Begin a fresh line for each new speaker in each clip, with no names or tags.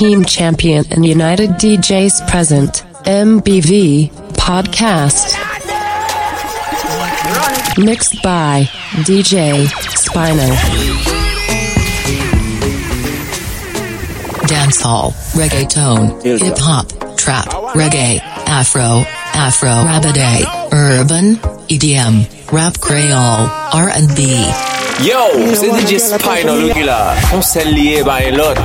Team Champion and United DJs present MBV Podcast. Mixed by DJ Spinal.
Dancehall, reggaeton, hip hop, trap, reggae, afro, afro rabidae, urban, EDM, rap creole, R&B.
Yo, c'est DJ Spinal Lucky là. On s'est lié by lot.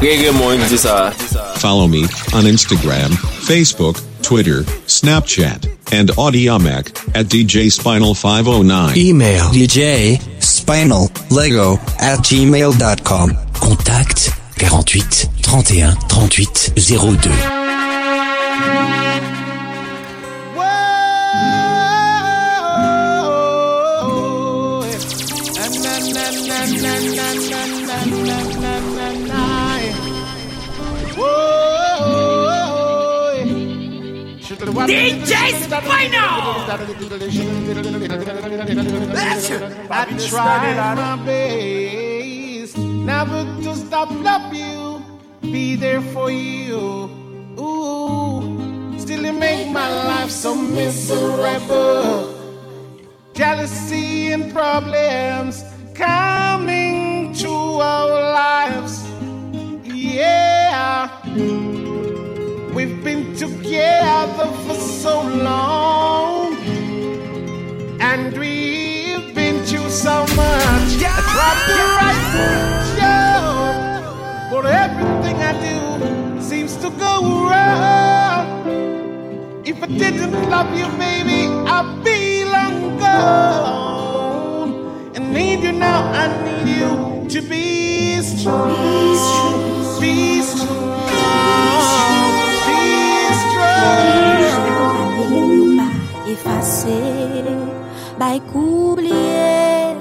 Gege sa.
Follow me on Instagram, Facebook, Twitter, Snapchat, and Audiomac at DJ Spinal 509.
Email DJ Spinal Lego at gmail.com. Contact 48 31 38 02.
DJ Spinal!
I tried on my best never to stop love you, be there for you. Ooh, still you make my life so miserable. Jealousy and problems coming to our lives. Yeah. We've been together for so long, and we've been through so much. I tried to write you, but everything I do seems to go wrong. If I didn't love you, baby, I'd be long gone. And need you now, I need you to be strong. Be strong.
efase Bay koubliye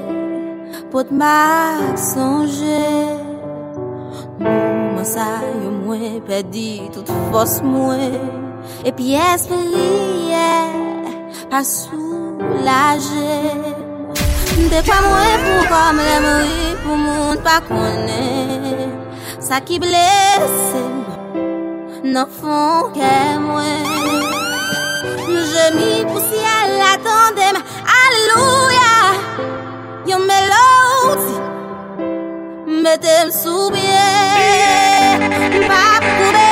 Pot ma sonje Mou monsay yo mwen pedi Tout fos mwen Epi esperiye Pa soulaje Dekwa mwen pou kom lemri Pou moun pa kone Sa ki blese Nan fon ke mwen je m'y poussi à l'attendre, alléluia, yon
mélodie, mettez-moi soubier, m'a prouvé.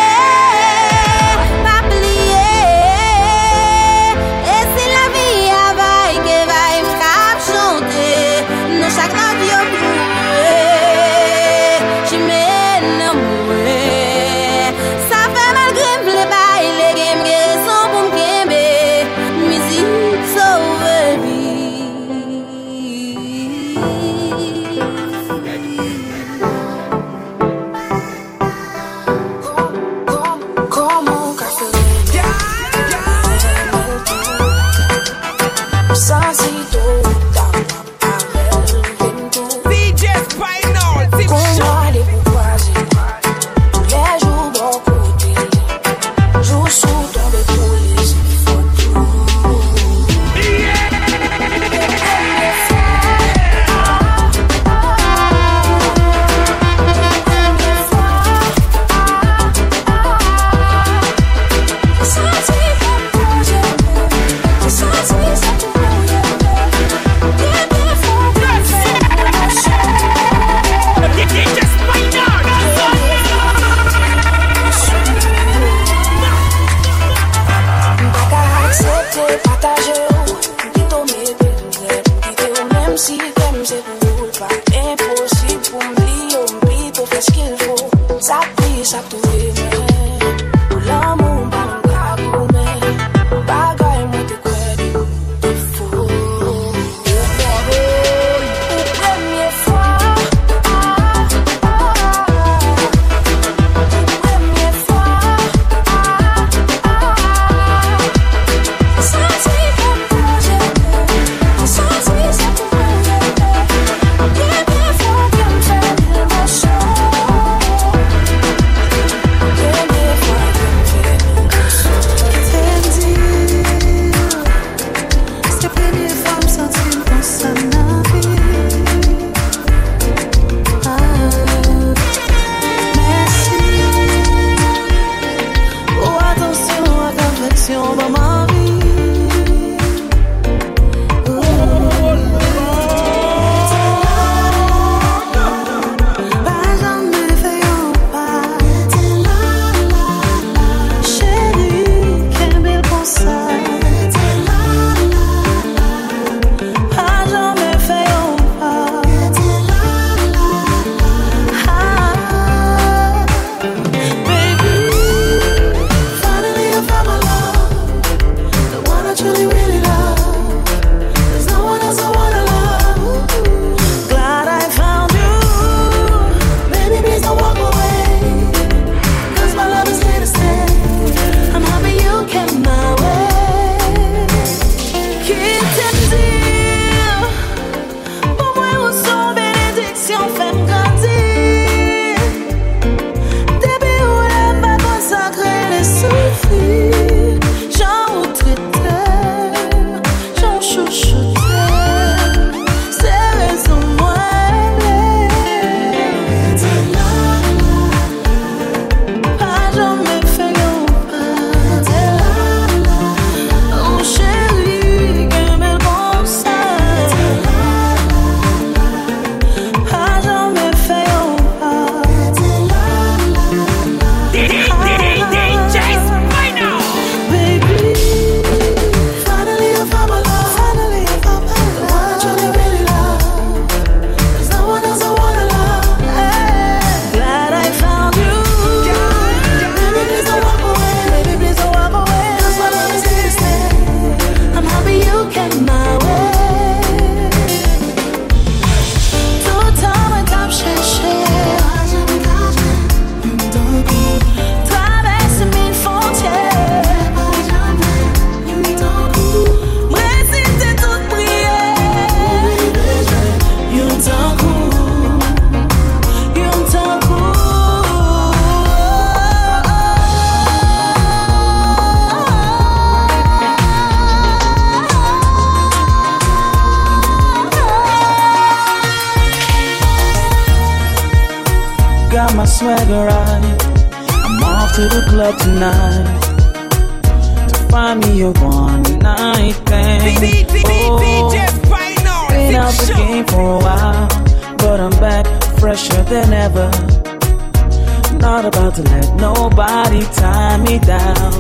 to let nobody tie me down.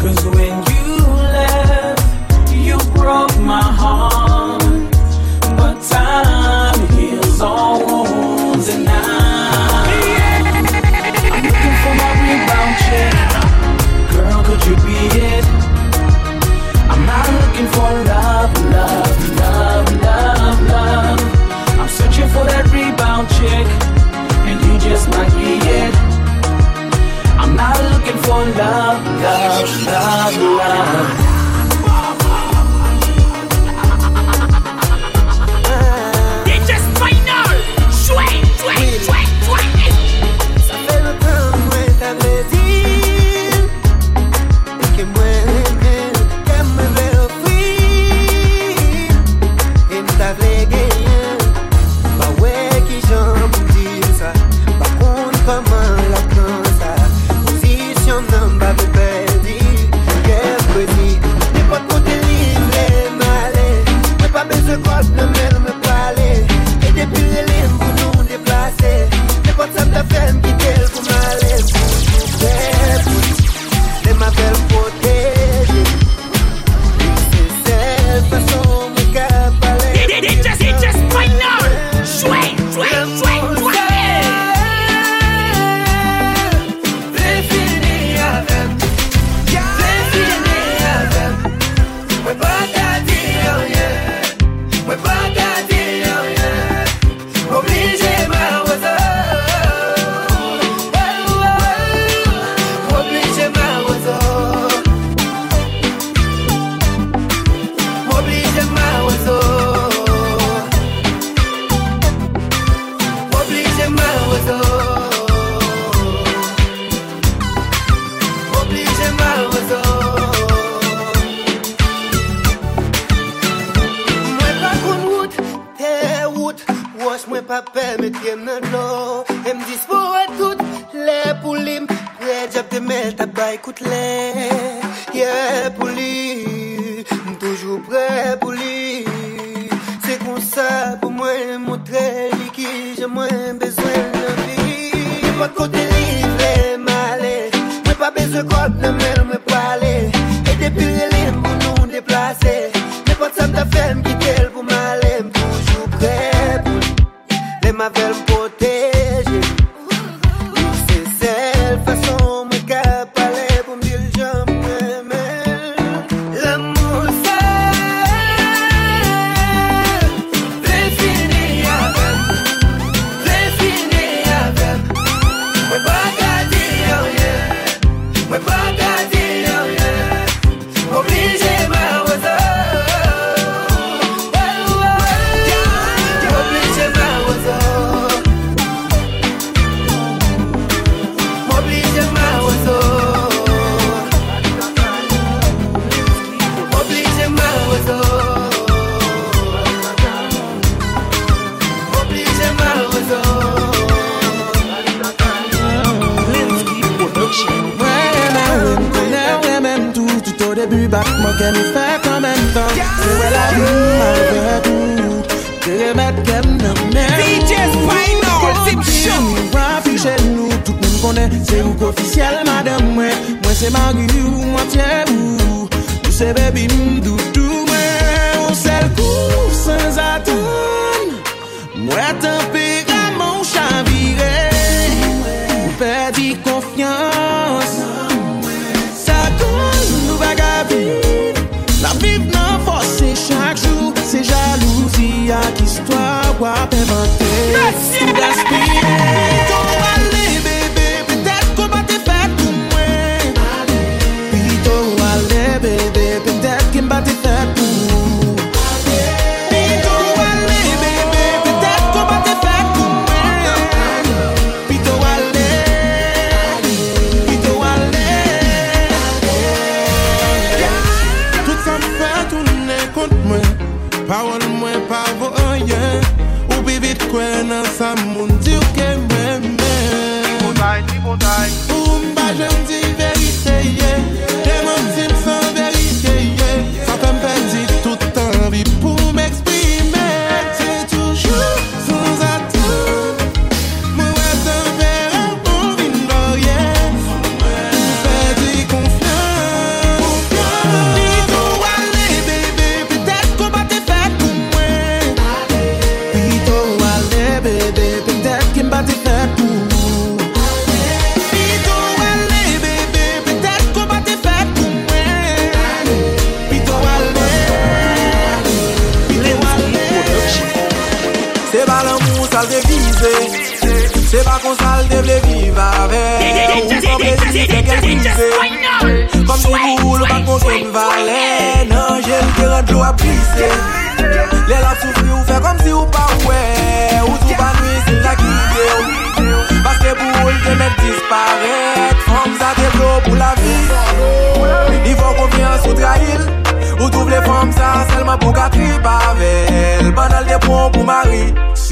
Cause
bu bak mwen kem fèk an men tan Se wè la bi malvèkou Te remèd kem nan men
DJ Spinal, Zip Shop
Mwen fiche nou, tout moun
konè Se ou kofisyel madèm mwen Mwen
se magi ou mwen tye ou Ou se bebi mdoutou mwen Ou sel kou, sans atoun Mwen tan quoi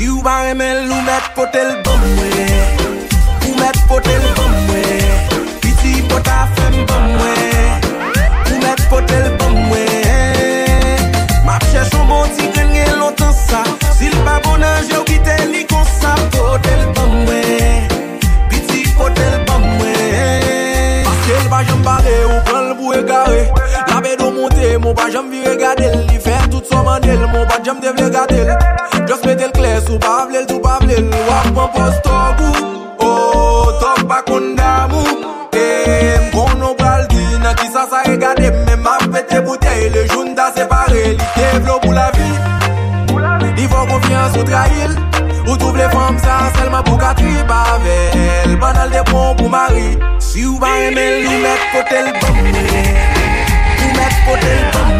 Si ou ba remel ou met potel bomwe Ou met potel bomwe Piti pota fem bomwe Ou met potel bomwe Map chèch ou moti bon genye lontan sa. Sil pa bonan jè ou gite li konsa Potel bomwe Piti potel bomwe Paske l ba jèm bare ou pran l bou e gare. La be do monte mou ba jèm vire gade Li fè tout so mandel mou ba jèm devle gade sou oh, pa vlel, sou pa vlel Wap mwen pos togou Oh, tok pa kondamou E, mkon nou pral di Nan ki sa sa e gade Mwen ma pete bouteille Le joun ta separe Li te vlo pou la vi. Li fò konfians ou trail Ou trouv le fòm sa selman pou katri Pavel, banal de pon pou mari. Si ou ba emel Ou met potel bom Ou met potel
bom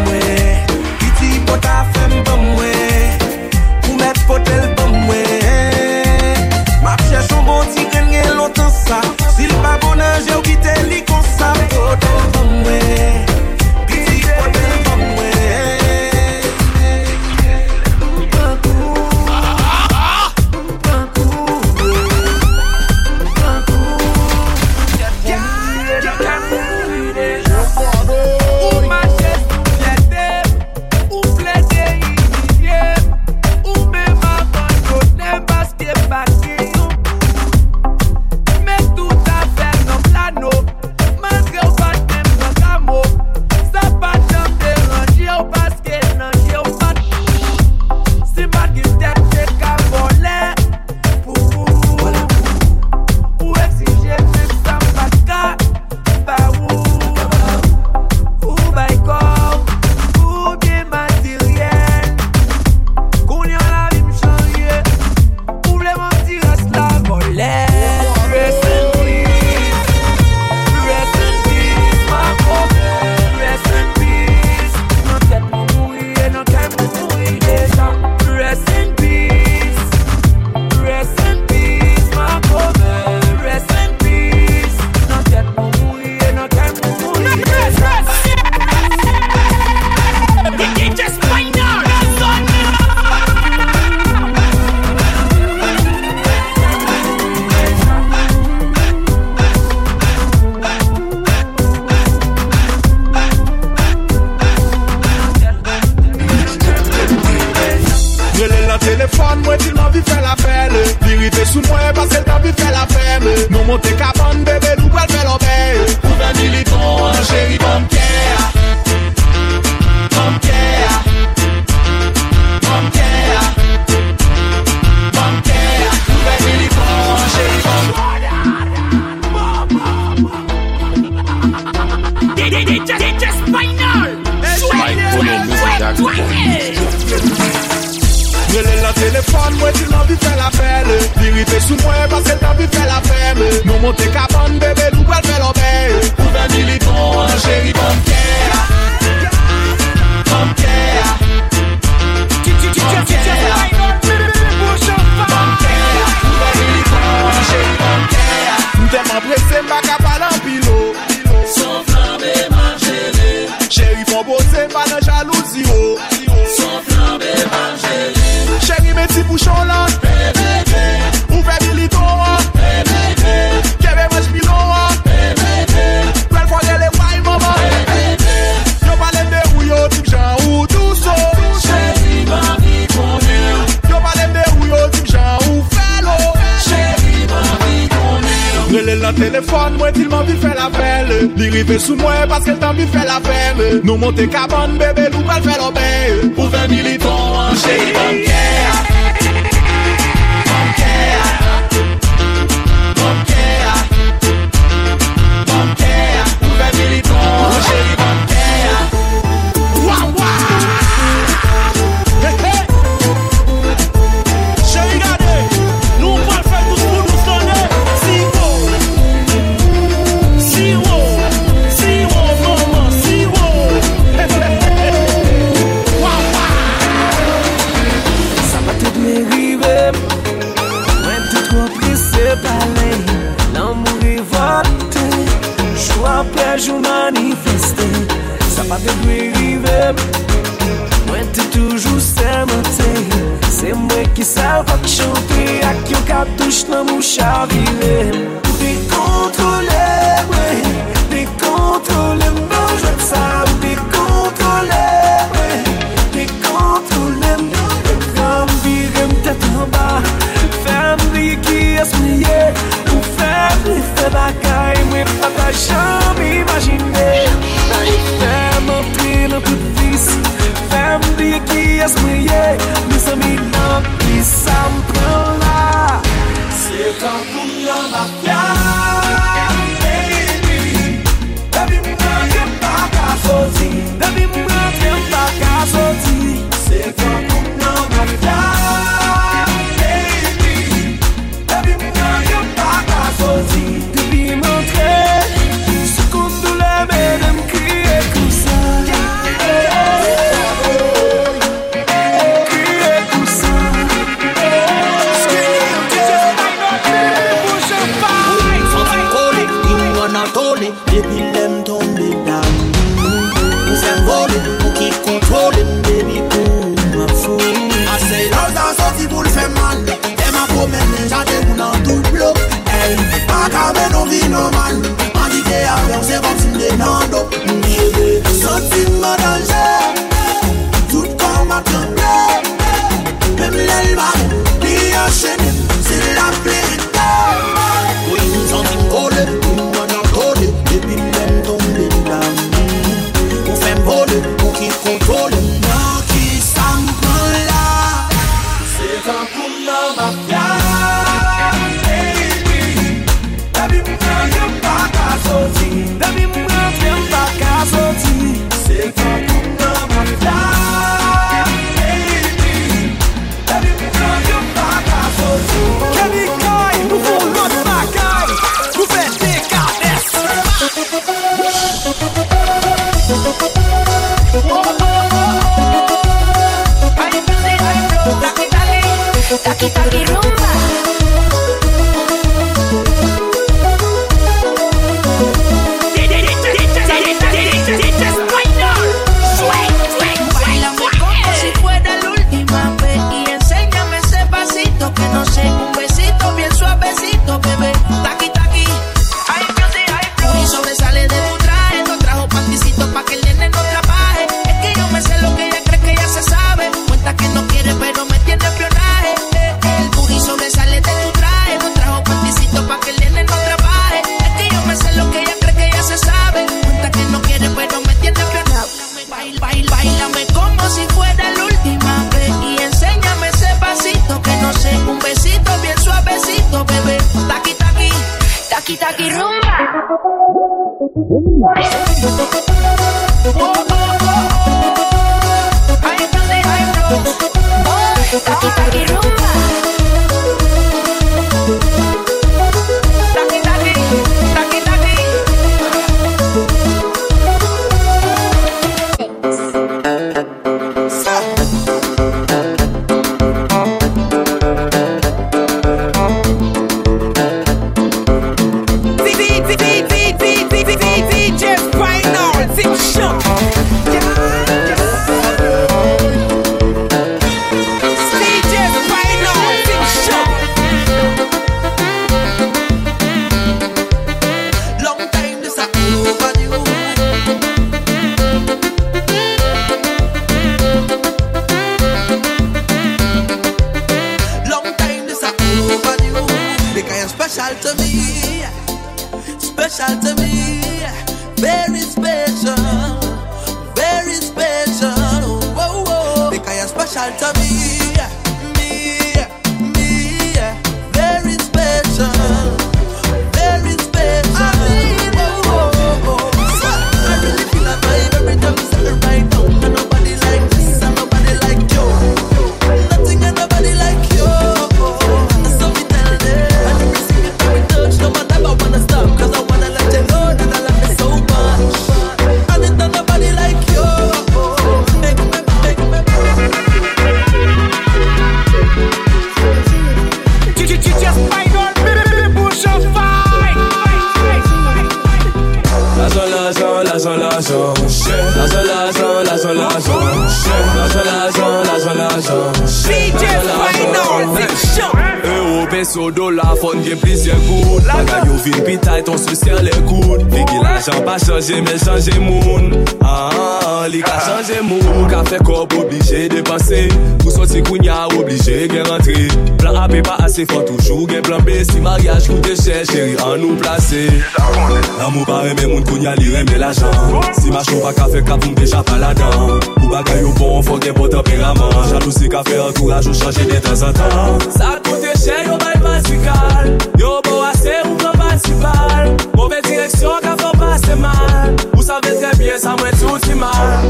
an tan Sa koute chè yo bay pasikal Yo bo ase ou kon pasipal Mouve direksyon ka fò pase mal Ou sa ve tre bie sa mwen touti mal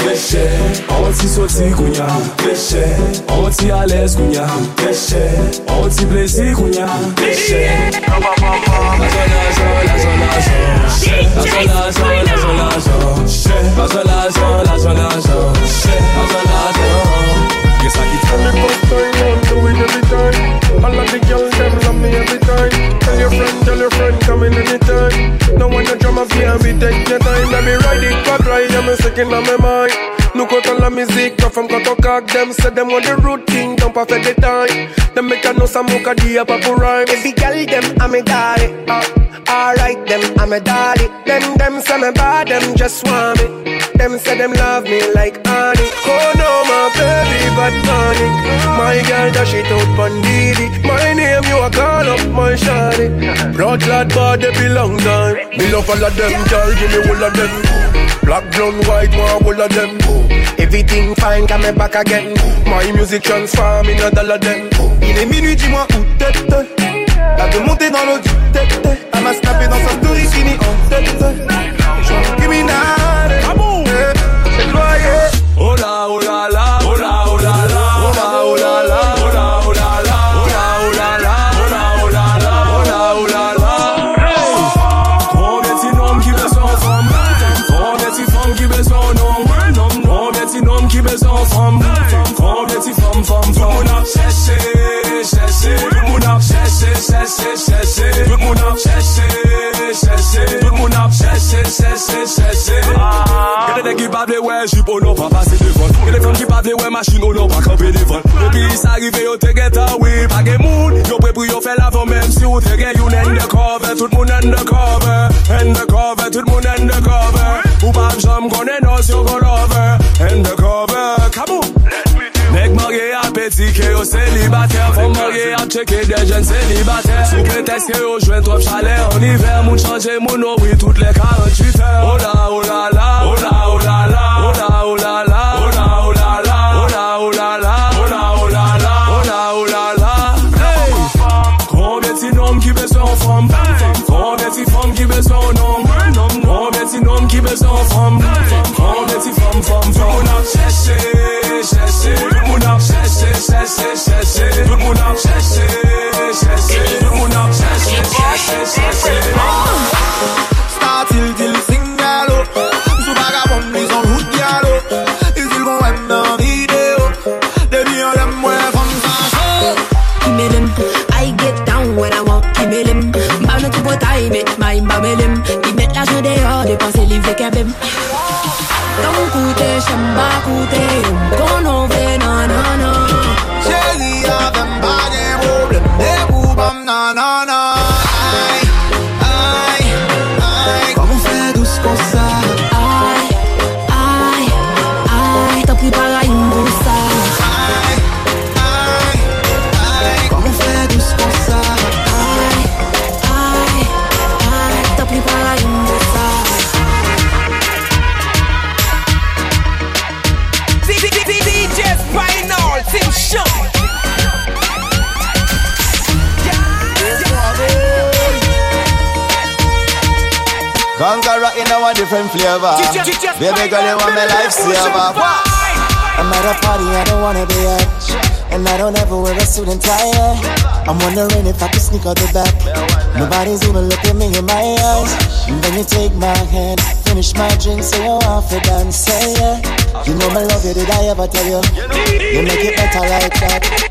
Koute chè, an ti soti kounya Koute chè, an ti alez kounya Koute chè, an ti plezi kounya Koute chè La zon, la zon, la zon, la zon La zon, la zon,
the girls them love me every time. Tell your friend, tell your friend, come in anytime. No one to drama fear me take your time. Let me ride it, cut right, I'm a second on my mind. Look out all the music, come from Kotokak. Them say them want the root thing, don't perfect the time. Them make a some mocha dia papu rhyme. Baby girl, them I'm a dolly. Uh, alright, them I'm a dolly. Them them say me bad, them just want me. Them say them love me like honey. Oh no, my baby, but tonic. My girl, dash it out pon a call up my shawty. Blood lad, bad, they belong time. Me love all of them, girl, give me all of them. Black, blonde, white, all of them. Everything fine, come me back again. My music transform in a dollar them.
Il est minuit, dis-moi où t'es Elle veut monter dans l'eau du tête Elle m'a snappé dans sa story, fini en tête Je suis un criminel C'est loyer
Oh la, oh la la, cherché, cherché, cherché. Tout le monde a cherché, cherché. Tout le monde a cherché, cherché, cherché. Y'a des nègres qui parlent ouais, j'suis pour non pas passer devant. Y'a des femmes qui parlent ouais, machine ou non pas camper devant. Depuis ça arrive, yo te get oui, pas de mood. Yo prêt pour yo faire l'avant même si ou te get you undercover. Tout monde undercover. Undercover, tout monde undercover. Ou pas j'aime connaît notion qu'on over. Undercover, come on. Nèg marié petit yo célibataire Femme marié à checker des jeunes célibataires Sous prétexte que yo trop chalet En hiver, moun change moun oh oui toutes les 48 heures Oh la, oh la la, oh la, oh la la Oh la, oh la la, oh oh Oh oh oh oh Oh oh Hey Combien de petits hommes qui besoin en femme Combien de petites femmes qui besoin en homme Combien de petits hommes qui cherché, cherché Tout le monde a cherché, cherché Tout le monde a cherché, cherché, cherché
flavor. Baby girl, you want me life saver.
I'm at a party I don't wanna be at. And I don't ever wear a suit and tie. I'm wondering if I could sneak out the back. Nobody's even looking me in my eyes. And then you take my hand, finish my drink, say you want to dance, say yeah. You know my love you, did I ever tell you? You make it better like that.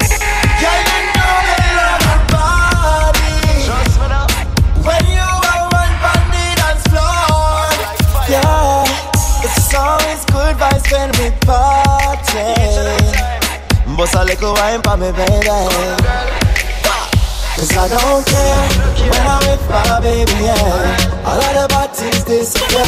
Little wine for me, baby. Cause I don't care when I'm with my baby, yeah. All of the bodies disappear.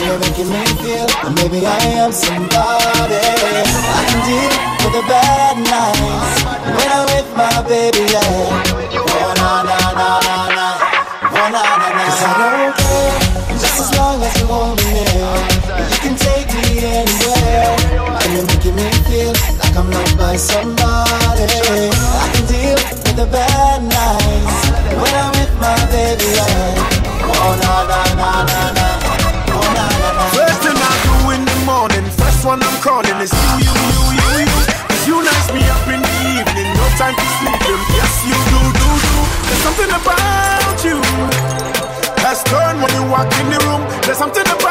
You're making me feel that maybe I am somebody. I can deal with the bad nights when I'm with my baby, yeah. Oh, na na na na. Oh, na na na. Cause I don't care just as long as you hold me near. You can take me anywhere. And you're making me feel I'm loved by somebody. I can deal with the bad nights when I'm with my baby. Yeah. Oh na na na na na. Oh na na na.
First thing I do in the morning, first one I'm calling is you, you, you, you, you. Cause you nice me up in the evening, no time to sleep. Yes, you do, do, do. There's something about you. That's turn when you walk in the room. There's something about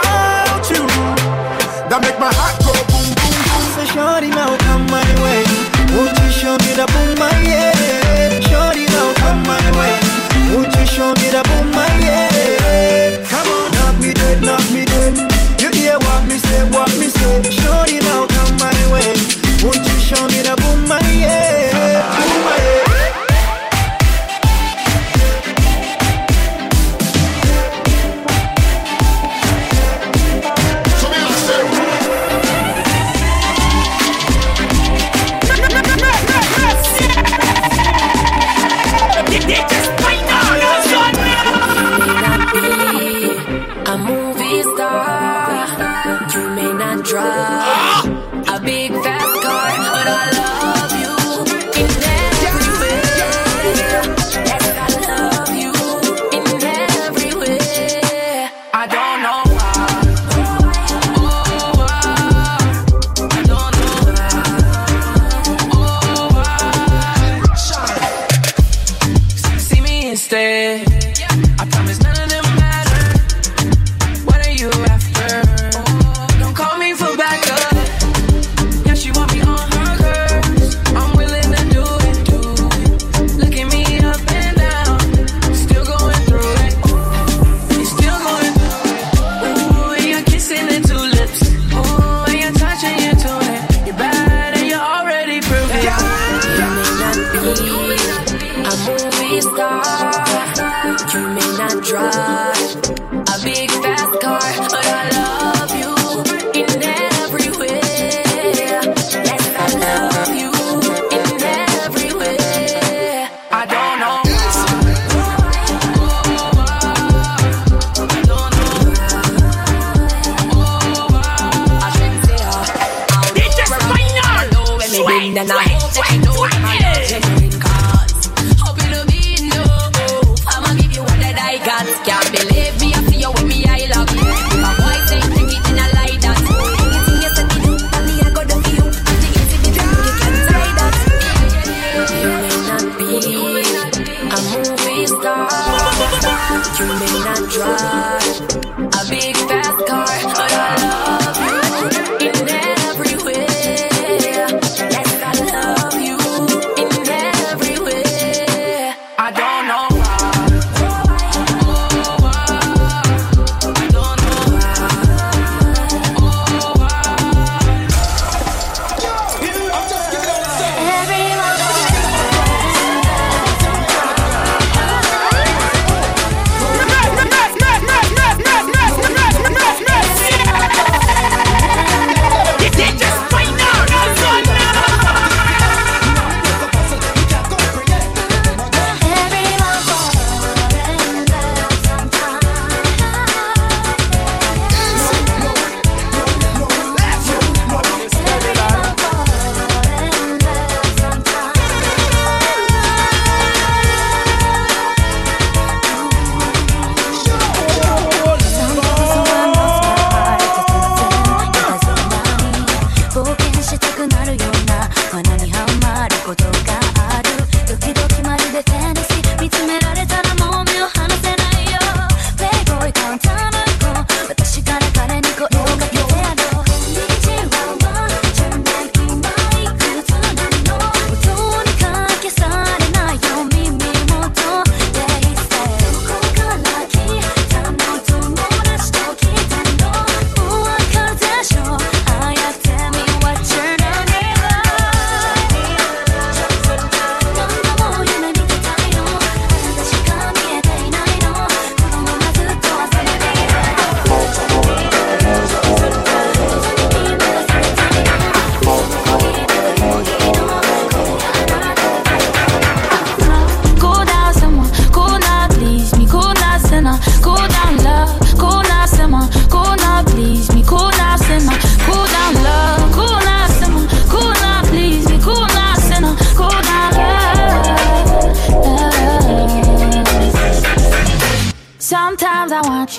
Swing, swing,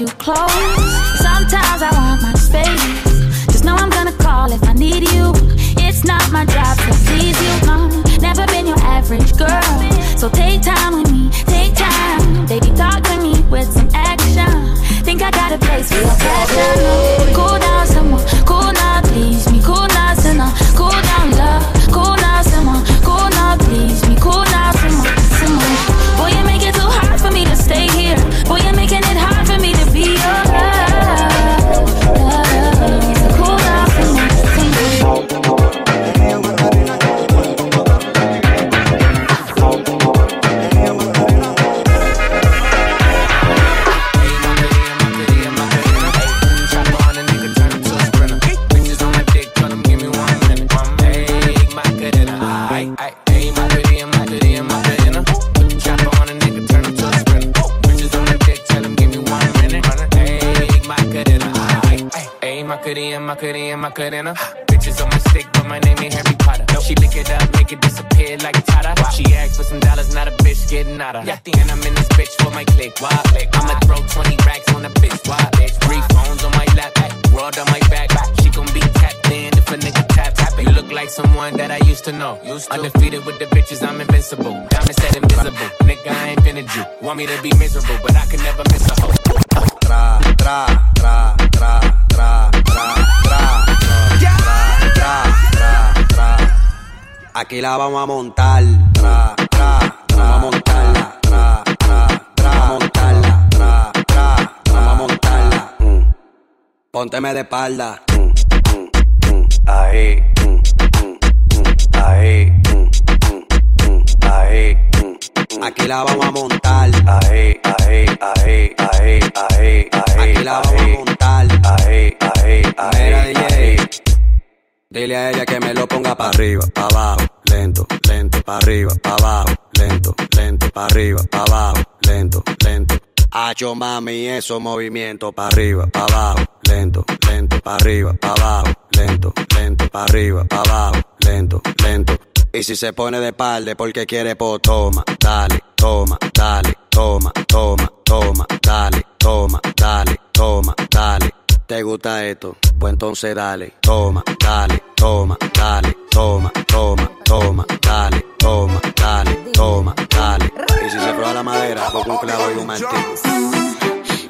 You
close, sometimes I want my space. Just know I'm gonna call if I need you. It's not my job to please you, no. Never been your average girl, so take time with me, take time. Baby, talk to me with some action. Think I got a place for your passion. to
know. Undefeated with the bitches, I'm invincible. Diamond said invisible. Nigga, I ain't finna you. Want me to be miserable, but I can never miss a hoe.
Tra, tra, tra, tra, tra, tra, tra. Aquí la vamos a montar. Tra, tra, tra. Vamos a montarla. Tra, tra, tra. Vamos a montarla. Tra, tra, tra. Vamos a montarla. De espalda. Ahí. Aquí la vamos a montar. Ahí, ahí, ahí, ahí, ahí, ahí. Aquí la vamos a montar. Ahí, ahí, ahí. Mira, DJ. Dile a ella que me lo ponga para arriba, para abajo, lento, lento, para arriba, para abajo, lento, lento, para arriba, para abajo, lento, lento. Hacho mami, esos movimientos para arriba, para abajo, lento, lento, para arriba, para abajo, lento, lento, para arriba, para abajo, lento, lento. Y si se pone de espalda porque quiere, pues toma, dale, toma, dale, toma, toma, toma, dale, toma, dale, toma, dale. ¿Te gusta esto? Pues entonces dale, toma, dale, toma, dale, toma, toma, toma, dale, toma, dale, toma, dale. Y si se prueba la madera, pues un clavo y un martillo.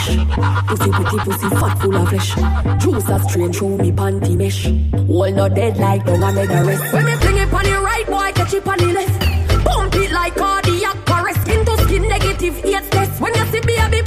fresh. Pussy pretty, pussy fat, full of flesh. Juice a strain through me panty mesh. All not dead like don't I made a rest. When me fling it on the right, boy, catch it on the left. Pump it like cardiac arrest. Skin to skin, negative eight test. When you see baby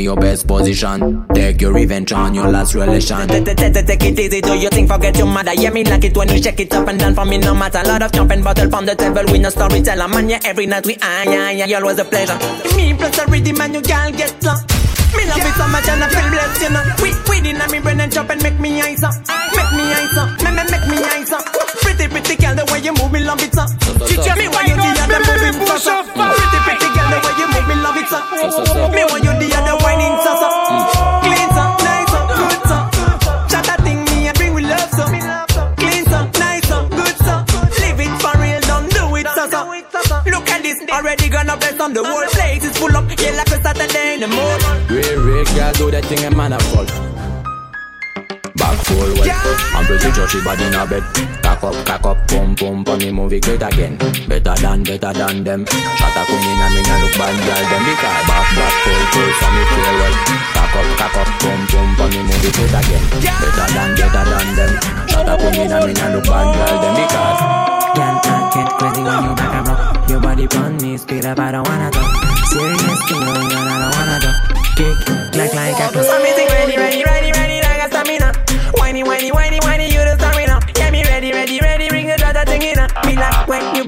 me your best position. Take your revenge on your last relation.
Take it easy, do you think forget your mother? Yeah, me like it when you shake it up and down for me, no matter. Lot of jumping bottle from the table, we no storyteller. Man, yeah, every night we ah, yeah, yeah, always a pleasure. Me plus a rhythm and you can't get lost. Me love it so much and I feel blessed, you know. We, we did me brain and chop and make me eyes up. Make me eyes up, make me, make me eyes up. Pretty, pretty girl, the way you move, me love it, so. Me want you the other moving so, so. Pretty, pretty girl, the way you move, me love it, so. Me on the whole place is full up, yeah, like a Saturday in the morning.
Real, real girl do that thing a man a fault. Back full well, I'm pretty sure she body in a bed. Cock up, cock up, pum pum, pum me move it great again. Better than, better than them. Shot a queen in a me look bad girl them because back back full full, so me feel well. Cock up, cock up, pum pum, pum me move it great again. Better than, better than them. Shot a queen in a me look bad girl them because.
Get crazy when you back up. Your body on me, speed up, I don't wanna talk. Serious thing going on, I don't wanna talk. Kick, like like a clock. I'm ready, ready, ready, ready, like a stamina. Whiny, whiny, whiny, whiny, you the stamina. Yeah, me ready, ready, ready, bring the data thing in. Me like when you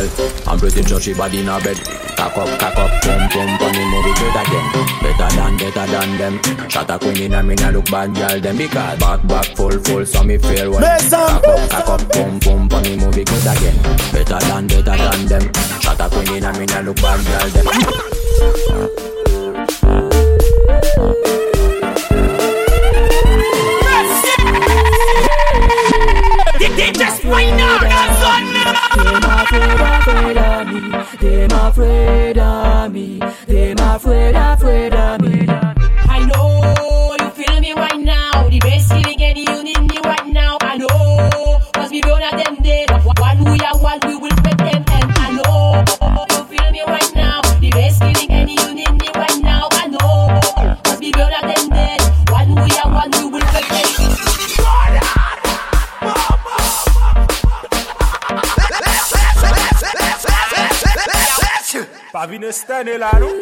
well, I'm pretty sure she body in a bed. Cock up, cock up, pum pum, pum me move it great again. Better than, better than them. Shot a queen in a me nah look bad girl them because back back full full, so me feel well. Cock up, cock up, pum pum, pum me move it great again. Better than, better than them. Shot a queen in a me nah look bad girl them.
DJ Spinal, that's on
Them afraid of me, them afraid, afraid of me.
I know you feel me right now. The best feeling and you need me right now. I know, cause we both of them dead. One we are one, we will
vine stene la nou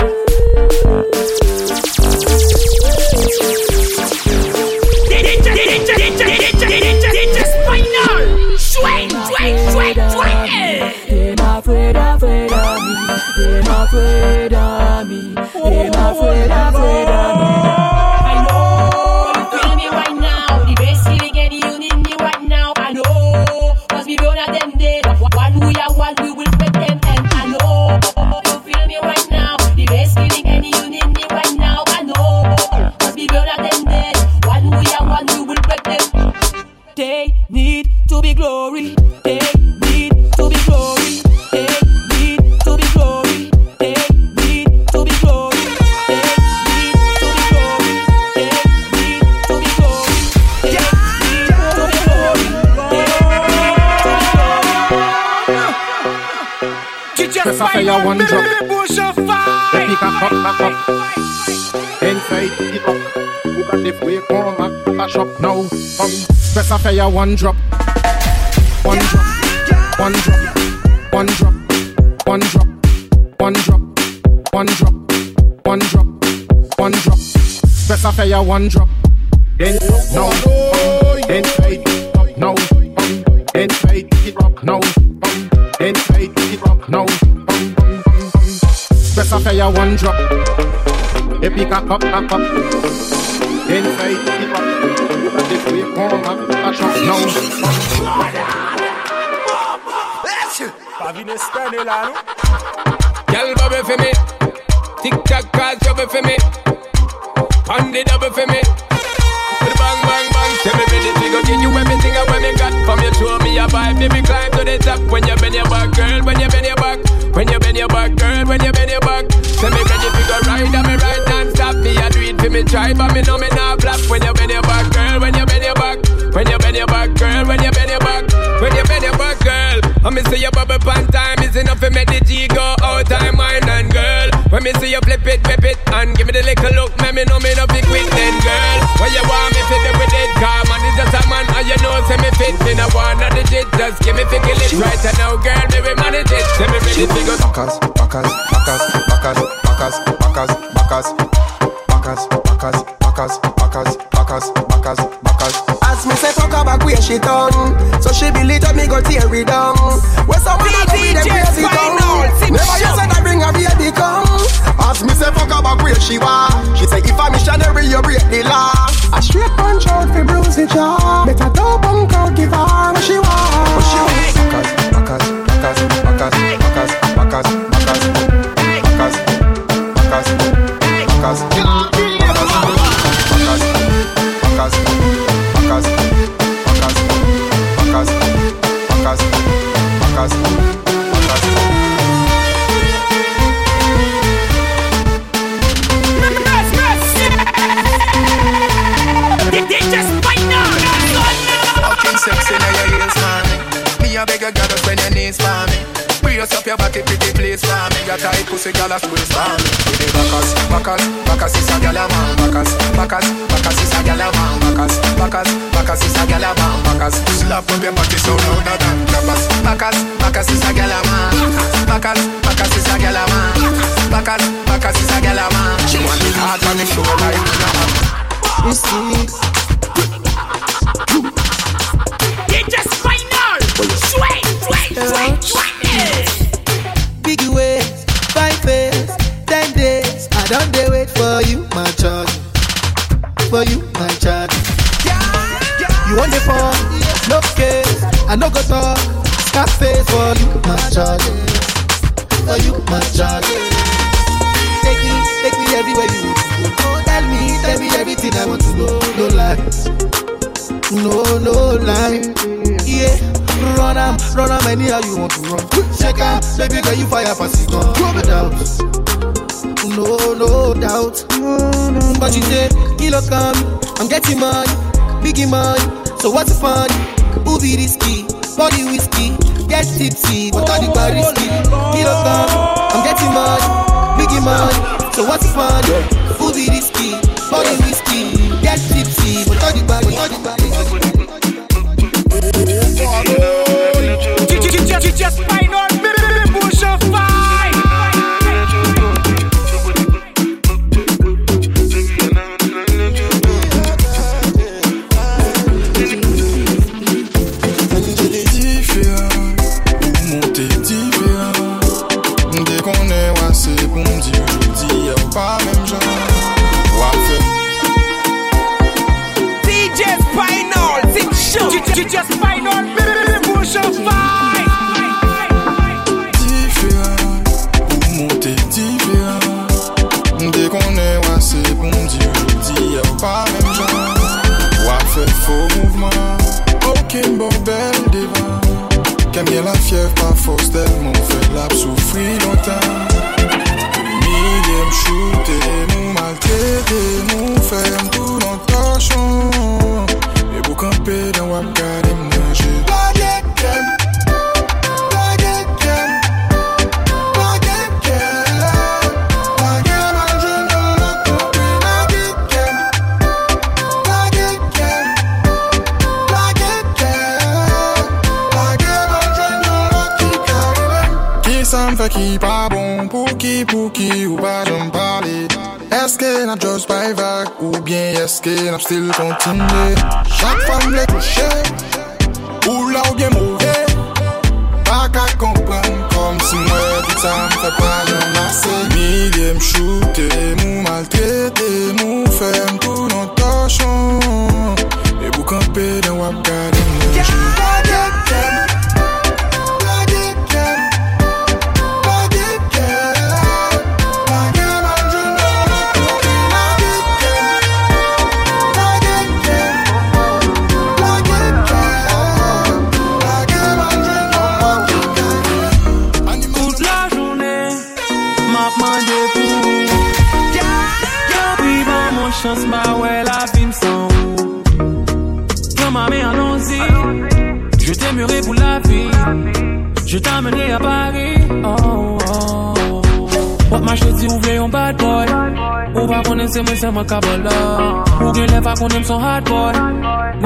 afraid, of me. Them afraid, afraid of me. They need to be glory. They need to be glory. They need to be glory. They need to be glory.
Just fire one drop. Bush of fire. Inside, pick up. Who can live way come back? Flash up now. Um, Come Press a fire one drop. One drop. One drop. One drop. One drop. One drop. One drop. One drop. One drop. Press a fire one drop. Then um, it up now. Um, Come Inside it up now. Come Inside it up now. Come Press a fire one drop. Epic a cup, a cup. Inside it
Girl bubble for me. Tick tock cause trouble for me. On the double for me. Bang bang bang. Tell me ready to go give you everything I want me got. Come you show me your vibe, baby climb to the top. When you bend your back, girl. When you bend your back. When you bend your back, girl. When you bend your back. Tell me ready to go ride and me ride non-stop. Me I do it for me try, but me know me not black. When you bend your back, girl, when you bend your back, when you bend your back, girl, when you bend your back, when you bend your back, girl. When me see your bubble pan time is enough for me the G go out time mind, and girl. When me see you flip it, flip it, and give me the little look, man, me know me no be quick then, girl. When you want me fit with it, car man, it's just a man, and you know say me fit,
me no want no digit, just give me figure it right and now, girl, me we manage it, Let me really figure.
Backers, backers, backers, backers, backers, backers, backers backers, backers, backers, backers, backers, backers, backers.
As me say fuck her back where she done, so she believe that me go tear it down. Where some man go with them crazy tongue, never you said I bring a baby come. As me say fuck her back where she was, she say if I'm missionary you break the law. I what's.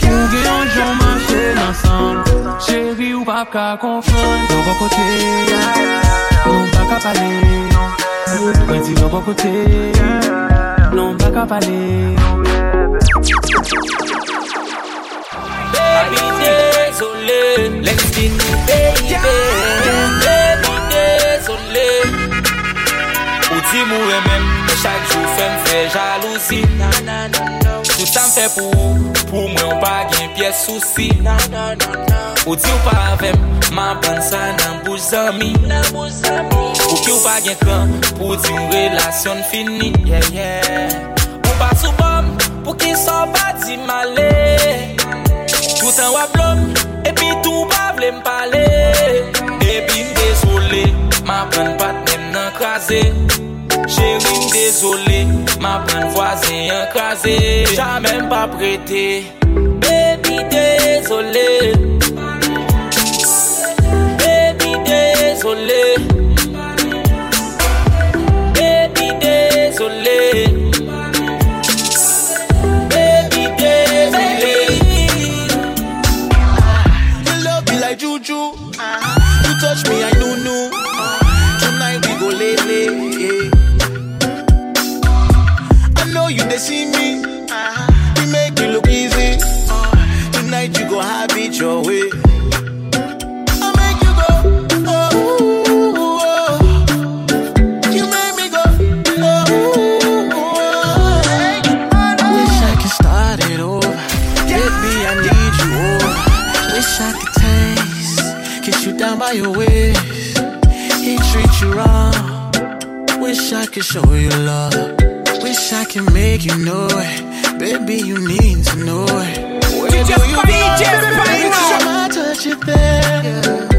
gen yon jon mache nansan Chéri ou ka kote Non Mwen di kote Non
Baby, désolé, let's get baby. Ou di mou remem men, chak jou fèm fè jalousi. Tout an fè pou ou, pou mwen ou pa gen piè souci. Ou di ou pa avèm, man ban sa nan bouj zami Ou ki ou pa gen kran, pou di ou relasyon fini. Yeah, yeah. Ou pa sou bom, pou ki son pa di male Tout an wap lom, epi tou pa vle m'pale Epi m'desole, man ban pat nem nan krasè. Chéri m dezole, ma pren voisin yon kraze Jamen pa prete, baby dezole Baby dezole
Wish I could show you love. Wish I could make you know it. Baby, you need to know it. Where
DJ
do you
Spine, DJ
go?
Spine.
It's my touch it there. Whispering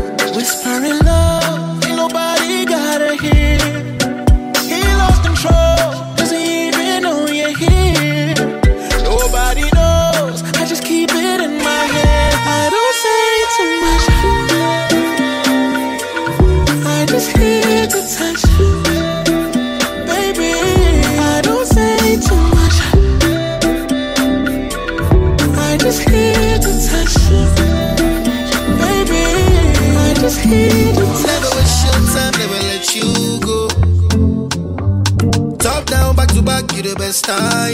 you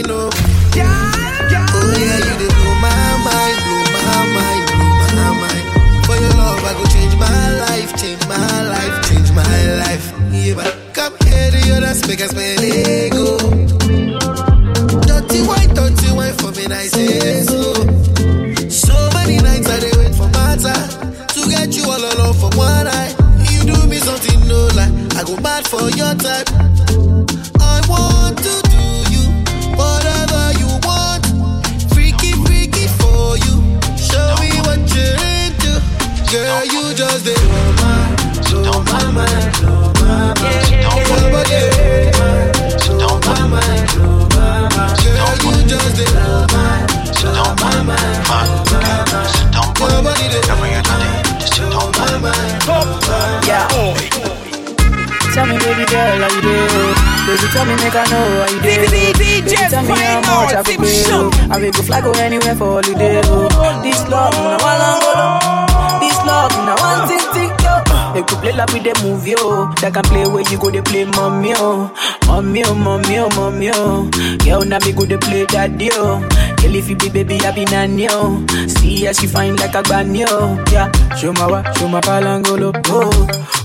Now me go, they play daddy, oh. Girl, if you be baby, I be nanny, oh. See as she fine like a granny, oh. Yeah, show my wa, show my palangolo, oh.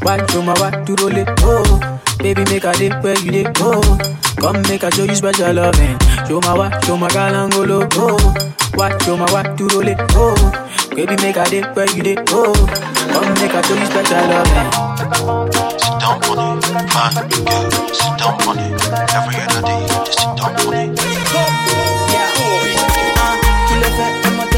Why, show my wa, to roll it, oh. Baby, make a dip where you dip, oh. Come make a show you special loving. Show my wa, show my palangolo, oh. Why, show my wa, to roll it, oh. Baby, make a dip where you dip, oh. Come make a show you special loving.
Sit down on it, fine girl. Sit down on it. Every other day, just sit down on it.
Tu le fais, comment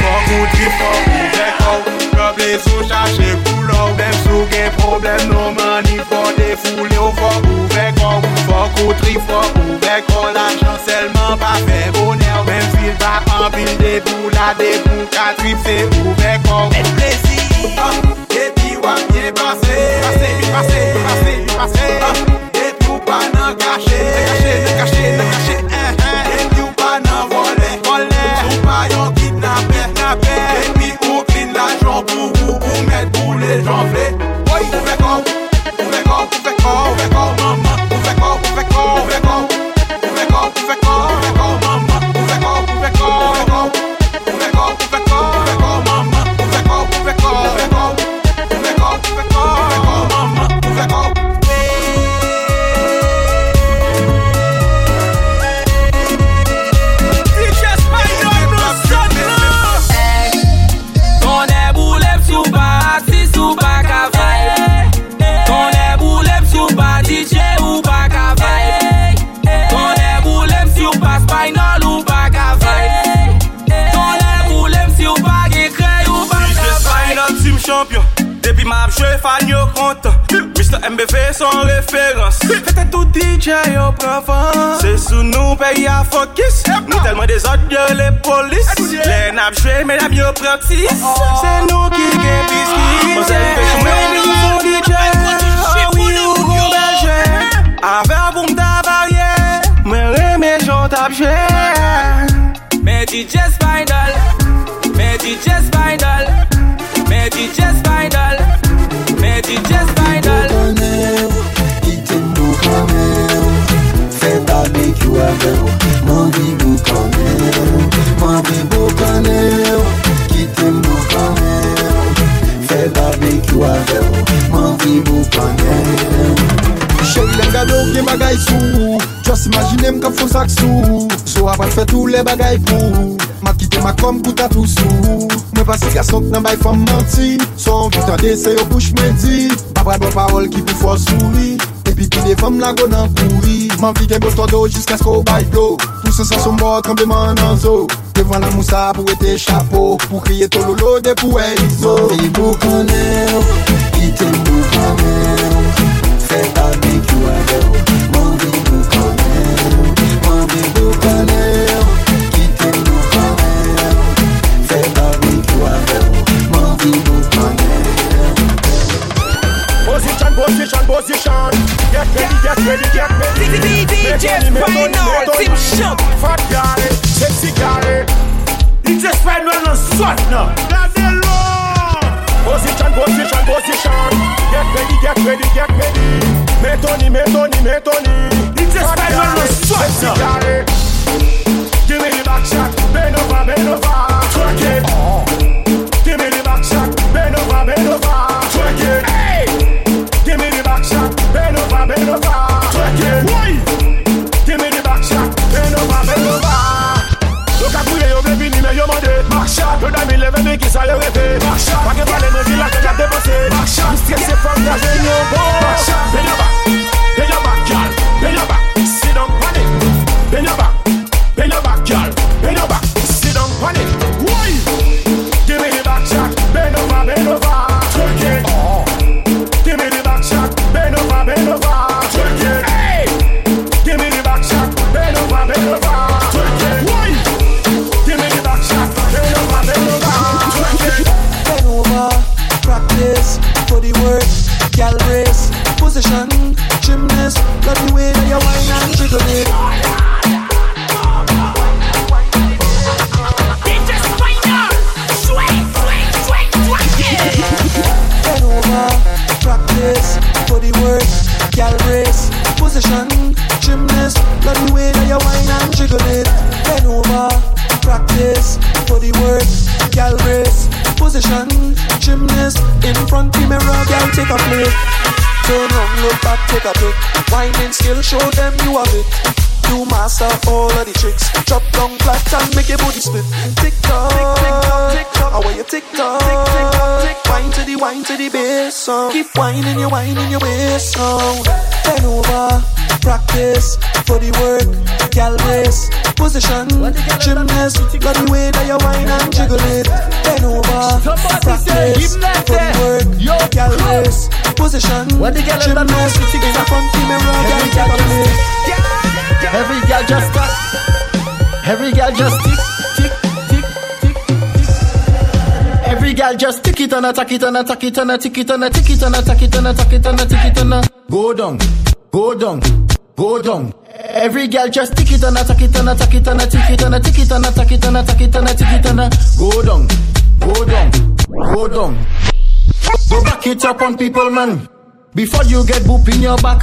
Fok kouti, fok kouti, fok Koble sou chache koulou Dem sou gen problem nou mani Fok defoule ou fok ou vekou Fok kouti, fok ou vekou L'ajan selman pa fe boner Men fil pa anpil debou La debou ka trip se ou vekou Et plesi, epi wap ye pase Pase, pase, pase, pase Epi ou pa nan kache Nan kache, nan kache, nan
kache sofrer MBV son referans Fete tout DJ yo pravan Se sou nou pe ya fokis Nou telman de zot yo le polis Le nap jwe men medam yo pratis Se nou ki gen biskis Mwen se pe chou mwen nou son DJ Ou yo kou belje Ave pou mta barye Mwen reme jont tap jwe
Mwen DJ Spindle Mwen DJ Spindle Mwen DJ Spindle Mwen DJ
Spindle avè ou Mwen di bou kane ou Mwen di bou kane ou Kite bou kane ou. Fè barbekyou avè ou Mwen di bou kane ou
Chèri lèm gado gen bagay sou. Just imagine m kap fon sak sou So apan fè tou le bagay pou Ma kite ma kom kouta tou sou Mwen pasi gasot nan bay fòm manti. Son vitande se yo bouch mè di. Babra do parol ki pou fò souri Epi pi de fam la go nan kouri Man vi gen boto do jiska sko bay do. Pou sensasyon bo trembleman nan zo. Devan la mousa pou ete chapo Pou kriye tololo de pou e izo.
Te mou konen, ite mou konen
position. Get ready, get ready, get ready.
DJ
Make money, make money,
Spinal. Team Shock.
Fat guy, sexy guy. DJ Spine run on swat now. Let me alone. Position, position, position. Get ready, get ready, get ready. Metoni, metoni, metoni. DJ Spine run on swat now. Give me the back shot. Bend over, bend over. Twerk it. Give me the back shot. Bend over, bend over. Twerk it. Hey back bend over, bend over. It. Why? Give me the back bend over, bend over. Look at you baby, you're. Back kiss all your way. Back I. Back from. Back bend over.
Gal race, position, gymnast, love the way that you whine and jiggle it. Bend over, practice for the work, gal race, position, gymnast, in front the mirror, gal take a flick. Turn round, look back, take a pic. Whining skill, show them you have it. You master all of the tricks. Drop down flat and make your booty split. Tick tock, tick tock, tick tock. How you tick tock? Tick tick tock, tick. Wine to the wine to the bass song. Keep whining, you whining your waist song. Bend over, practice for the work. Gal race, position, gymnast. Love the way that you whine and jiggle it. Bend over, practice for the work. Gal race, position, gymnast. In front the mirror, gal take a flick.
Every girl just stop. Every girl just tick, tick, tick, tick, tick. Every girl just tick it and attack it and attack it and a tick it and a tick it and attack it and attack it and a tick it and a go down, go down, go down. Every girl just tick it and attack it and attack it and a tick it and a tick it and attack it and attack it and a tick it and a go down, go down, go down. Go back it up on people, man. Before you get boop in your back.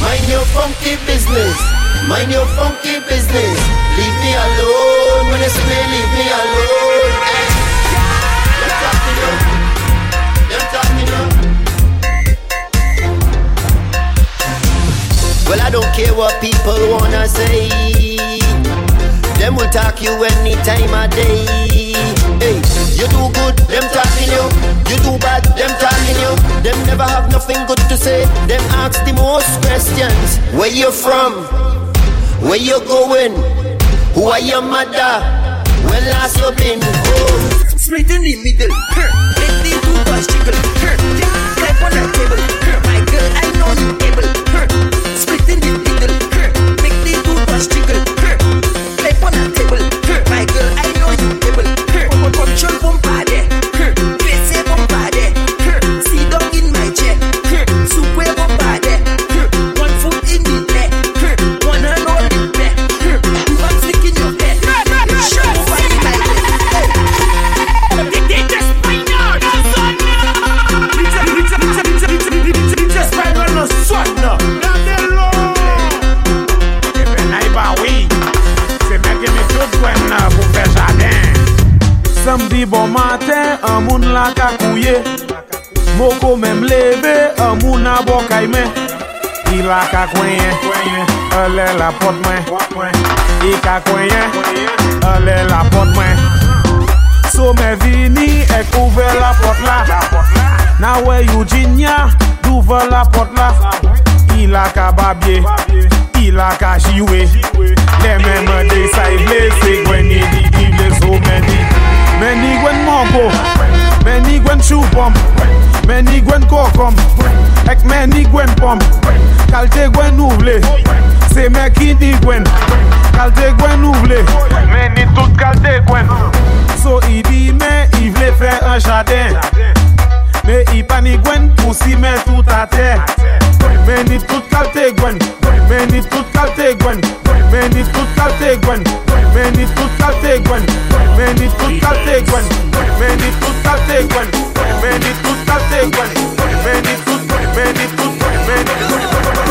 Mind your funky business. Mind your funky business. Leave me alone. When see me, leave me alone. Eh. Up. Well, I don't care what people wanna say. Them will talk you any time of day. Hey, you do good, them talking you. You do bad, them talking you. Them never have nothing good to say. Them ask the most questions. Where you from? Where you going? Who are your mother? When last you been? Split in the middle. Let the two boys jiggle. On the table. My girl, I know you able. Split in the middle.
la kakouye. Moko menm leve, an moun a bokay men I la kakwenye, ale la pot men I kakwenye, ale la pot men So men vini, ek ouve la pot la. Na we Eugenia, douve la pot la. I la kababye, i la kajiwe. Le men me desay vle, se gweni di ible so men di Meni gwen mango Meni gwen choupom Meni gwen kokom Ek meni gwen pom. Kalte gwen nou vle Se men ki di gwen. Kalte gwen nou vle Meni tout kalte gwen. So i di men i vle fe an jaden. Me i pani gwen pou si men tout a te. Meni tout kalte gwen Meni tout kalte gwen. Meni tout kalte gwen.
Many tools can take one.
Many tools can take one. Many tools can take
one. Many tools can take one. Many tools. Many tools. Many.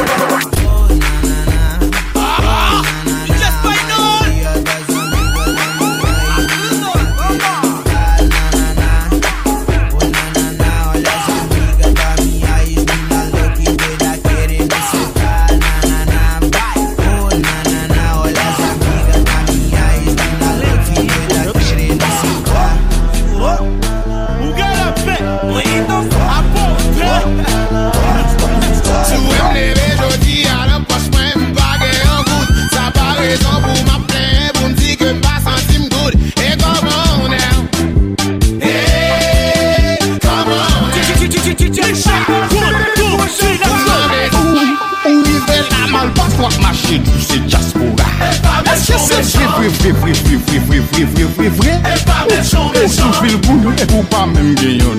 身边有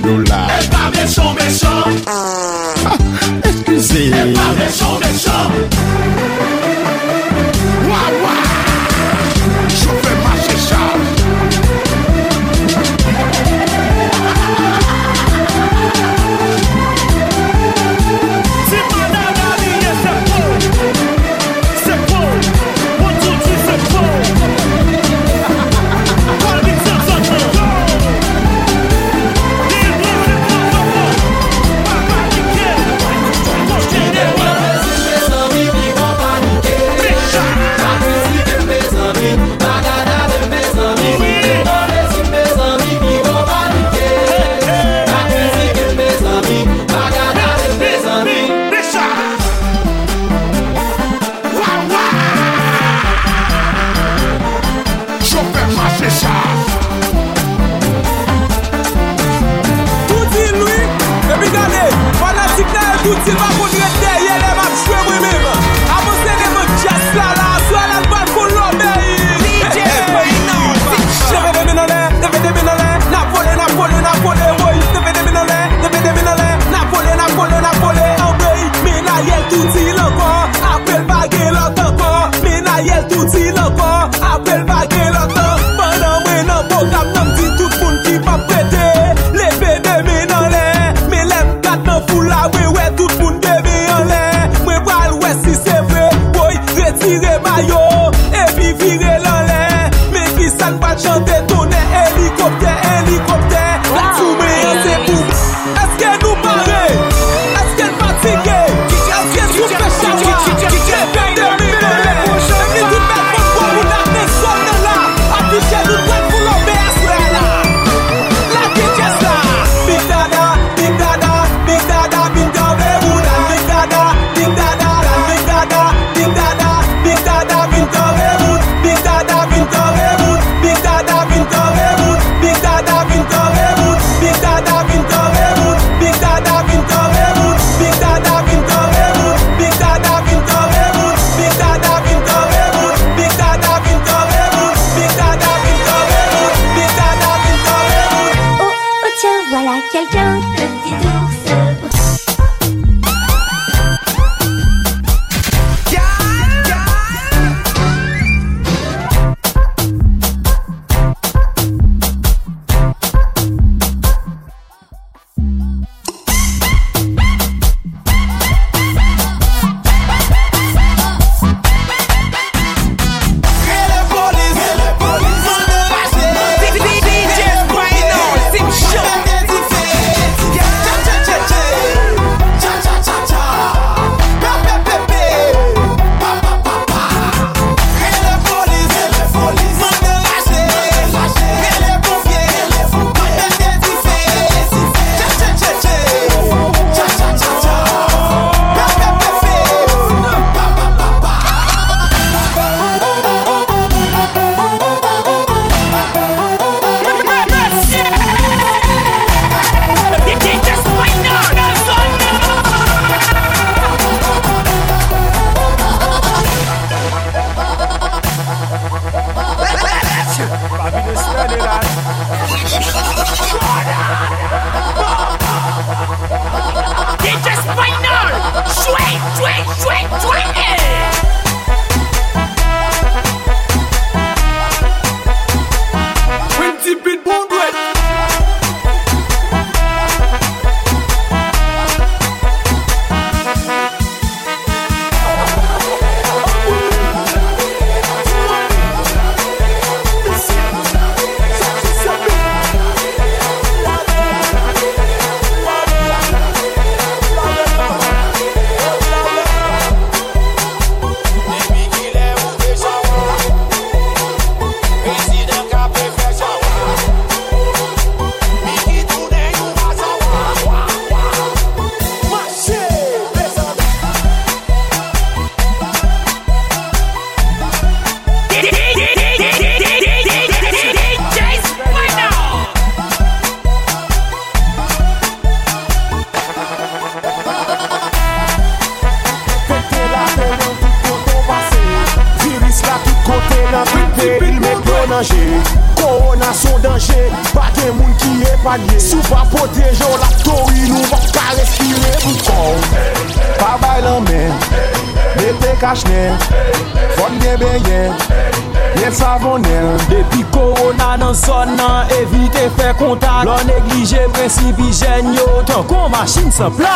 What's up?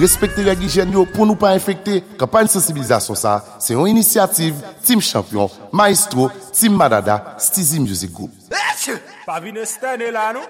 Respekte reg hijen yo pou nou pa infekte. Kampanye sensibilizasyon sa, se yon inisiativ Team Champion, Maestro, Team Madada, Stizi Music Group.
Pavine stene la nou?